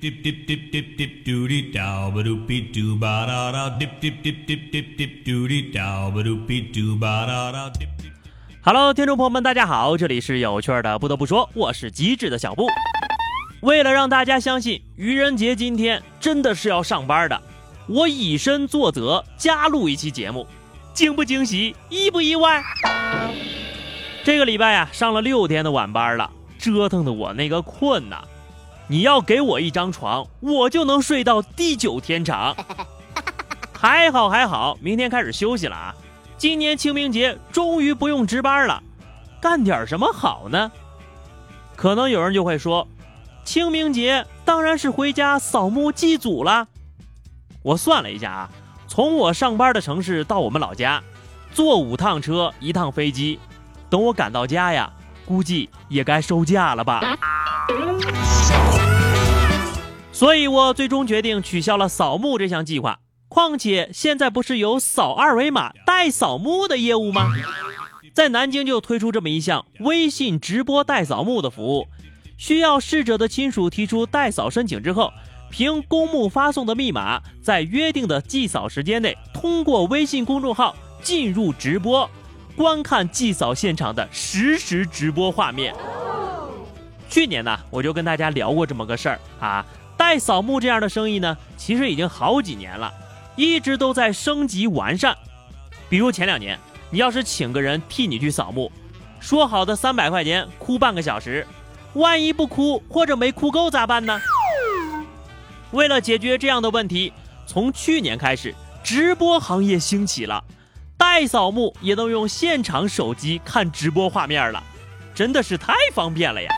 dip dip dip dip dip doody dow ba doop be doo ba da da dip dip dip dip dip dip doody dow ba doop be doo ba da da dip dip Hello，听众朋友们，大家好，这里是有趣的。不得不说，我是机智的小布。为了让大家相信愚人节今天真的是要上班的，我以身作则，加录一期节目，惊不惊喜，意不意外？这个礼拜呀，上了六天的晚班了，折腾的我那个困呐！你要给我一张床，我就能睡到地久天长。还好还好，明天开始休息了啊！今年清明节终于不用值班了，干点什么好呢？可能有人就会说，清明节当然是回家扫墓祭祖了。我算了一下啊，从我上班的城市到我们老家，坐五趟车，一趟飞机，等我赶到家呀，估计也该收假了吧。所以我最终决定取消了扫墓这项计划。况且现在不是有扫二维码代扫墓的业务吗？在南京就推出这么一项微信直播代扫墓的服务，需要逝者的亲属提出代扫申请之后，凭公墓发送的密码，在约定的祭扫时间内，通过微信公众号进入直播，观看祭扫现场的实时直播画面。去年呢，我就跟大家聊过这么个事儿啊，代扫墓这样的生意呢，其实已经好几年了。一直都在升级完善，比如前两年，你要是请个人替你去扫墓，说好的三百块钱哭半个小时，万一不哭或者没哭够咋办呢？为了解决这样的问题，从去年开始，直播行业兴起了，代扫墓也能用现场手机看直播画面了，真的是太方便了呀！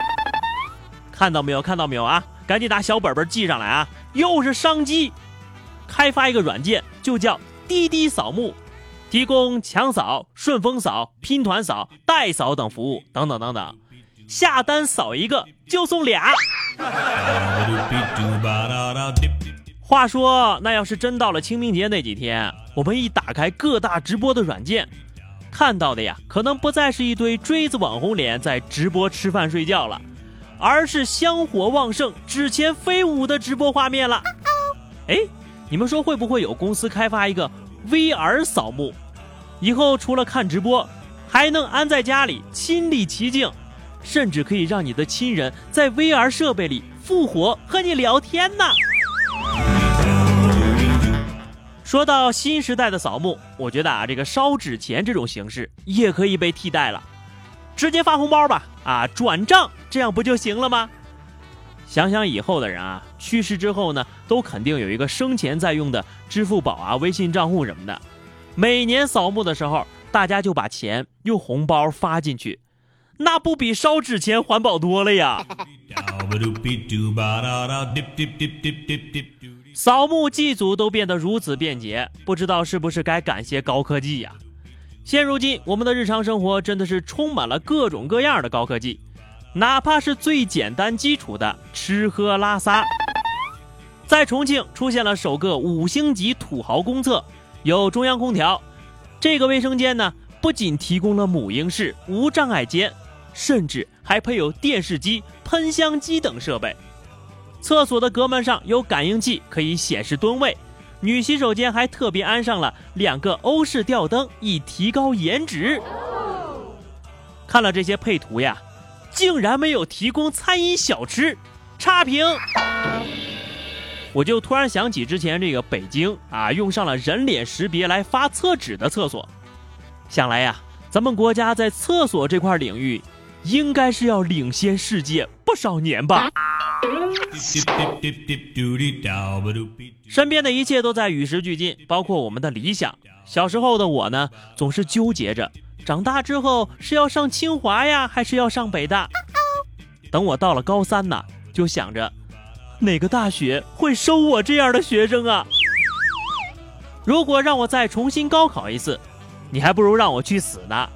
看到没有？看到没有啊？赶紧拿小本本记上来啊！又是商机。开发一个软件，就叫滴滴扫墓，提供强扫、顺丰扫、拼团扫、代扫等服务，等等等等。下单扫一个就送俩。话说，那要是真到了清明节那几天，我们一打开各大直播的软件，看到的呀，可能不再是一堆锥子网红脸在直播吃饭睡觉了，而是香火旺盛、纸钱飞舞的直播画面了。哎。你们说会不会有公司开发一个 VR 扫墓？以后除了看直播，还能安在家里亲历其境，甚至可以让你的亲人在 VR 设备里复活和你聊天呢。说到新时代的扫墓，我觉得啊，这个烧纸钱这种形式也可以被替代了，直接发红包吧，啊，转账这样不就行了吗？想想以后的人啊，去世之后呢，都肯定有一个生前在用的支付宝啊、微信账户什么的。每年扫墓的时候，大家就把钱用红包发进去，那不比烧纸钱环保多了呀？扫墓祭祖都变得如此便捷，不知道是不是该感谢高科技呀？现如今，我们的日常生活真的是充满了各种各样的高科技。哪怕是最简单基础的吃喝拉撒，在重庆出现了首个五星级土豪公厕，有中央空调。这个卫生间呢，不仅提供了母婴室、无障碍间，甚至还配有电视机、喷香机等设备。厕所的隔门上有感应器，可以显示蹲位。女洗手间还特别安上了两个欧式吊灯，以提高颜值。看了这些配图呀。竟然没有提供餐饮小吃，差评！我就突然想起之前这个北京啊，用上了人脸识别来发厕纸的厕所，想来呀，咱们国家在厕所这块领域，应该是要领先世界不少年吧。身边的一切都在与时俱进，包括我们的理想。小时候的我呢，总是纠结着。长大之后是要上清华呀，还是要上北大？等我到了高三呢，就想着哪个大学会收我这样的学生啊？如果让我再重新高考一次，你还不如让我去死呢。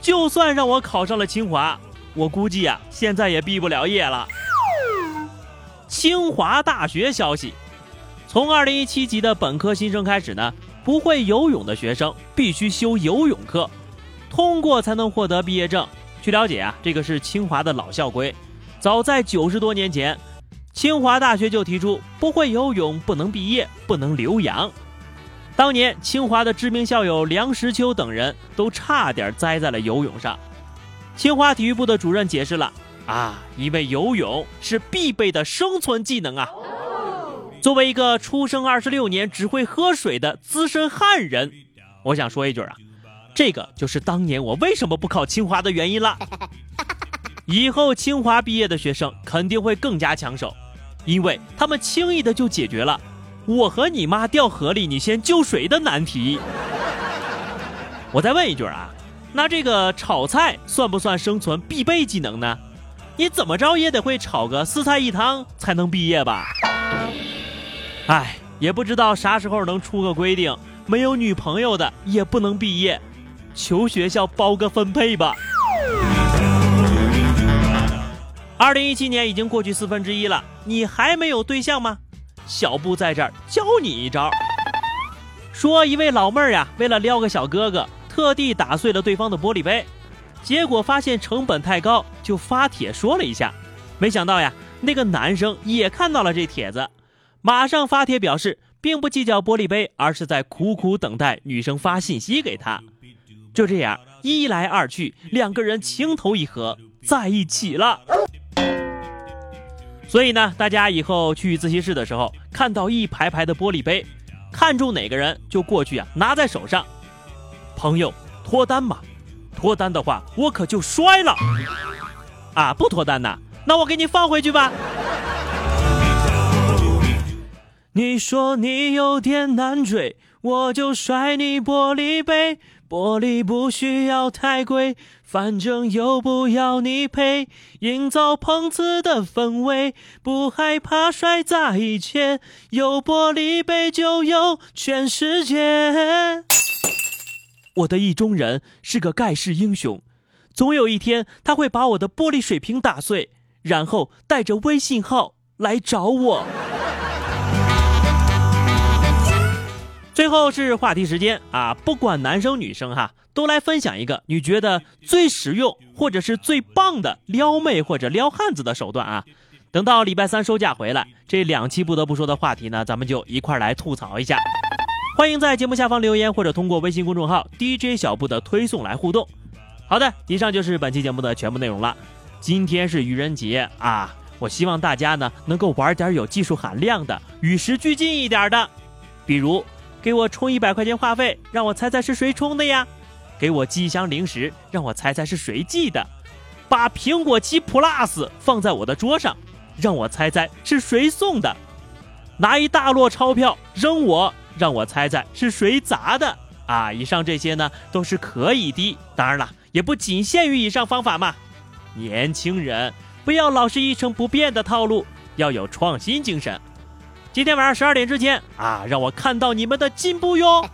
就算让我考上了清华，我估计呀，现在也毕不了业了。清华大学消息：从二零一七级的本科新生开始呢，不会游泳的学生必须修游泳课。通过才能获得毕业证。据了解啊，这个是清华的老校规。早在九十多年前，清华大学就提出不会游泳不能毕业，不能留洋。当年清华的知名校友梁实秋等人都差点栽在了游泳上。清华体育部的主任解释了啊，因为游泳是必备的生存技能啊。作为一个出生二十六年只会喝水的资深汉人，我想说一句啊，这个就是当年我为什么不考清华的原因了。以后清华毕业的学生肯定会更加抢手，因为他们轻易的就解决了我和你妈掉河里你先救谁的难题。我再问一句啊，那这个炒菜算不算生存必备技能呢？你怎么着也得会炒个四菜一汤才能毕业吧？哎，也不知道啥时候能出个规定，没有女朋友的也不能毕业，求学校包个分配吧。二零一七年已经过去四分之一了，你还没有对象吗？小布在这儿教你一招。说一位老妹儿呀，为了撩个小哥哥，特地打碎了对方的玻璃杯，结果发现成本太高，就发帖说了一下。没想到呀，那个男生也看到了这帖子，马上发帖表示，并不计较玻璃杯，而是在苦苦等待女生发信息给他。就这样一来二去，两个人情投意合，在一起了。所以呢，大家以后去自习室的时候，看到一排排的玻璃杯，看中哪个人就过去啊，拿在手上。朋友脱单吧？脱单的话，我可就摔了。啊，不脱单呐，那我给你放回去吧。你说你有点难追，我就摔你玻璃杯。玻璃不需要太贵，反正又不要你赔，营造碰瓷的氛围，不害怕摔砸一切，有玻璃杯就有全世界。我的意中人是个盖世英雄，总有一天他会把我的玻璃水瓶打碎，然后带着微信号来找我。最后是话题时间啊！不管男生女生哈，都来分享一个你觉得最实用或者是最棒的撩妹或者撩汉子的手段啊！等到礼拜三收假回来，这两期不得不说的话题呢，咱们就一块来吐槽一下。欢迎在节目下方留言或者通过微信公众号 DJ 小布的推送来互动。好的，以上就是本期节目的全部内容了。今天是愚人节啊，我希望大家呢能够玩点有技术含量的、与时俱进一点的，比如。给我充一百块钱话费，让我猜猜是谁充的呀？给我寄一箱零食，让我猜猜是谁寄的？把苹果七 Plus 放在我的桌上，让我猜猜是谁送的？拿一大摞钞票扔我，让我猜猜是谁砸的？啊，以上这些呢都是可以的，当然了，也不仅限于以上方法嘛。年轻人不要老是一成不变的套路，要有创新精神。今天晚上十二点之前啊，让我看到你们的进步哟！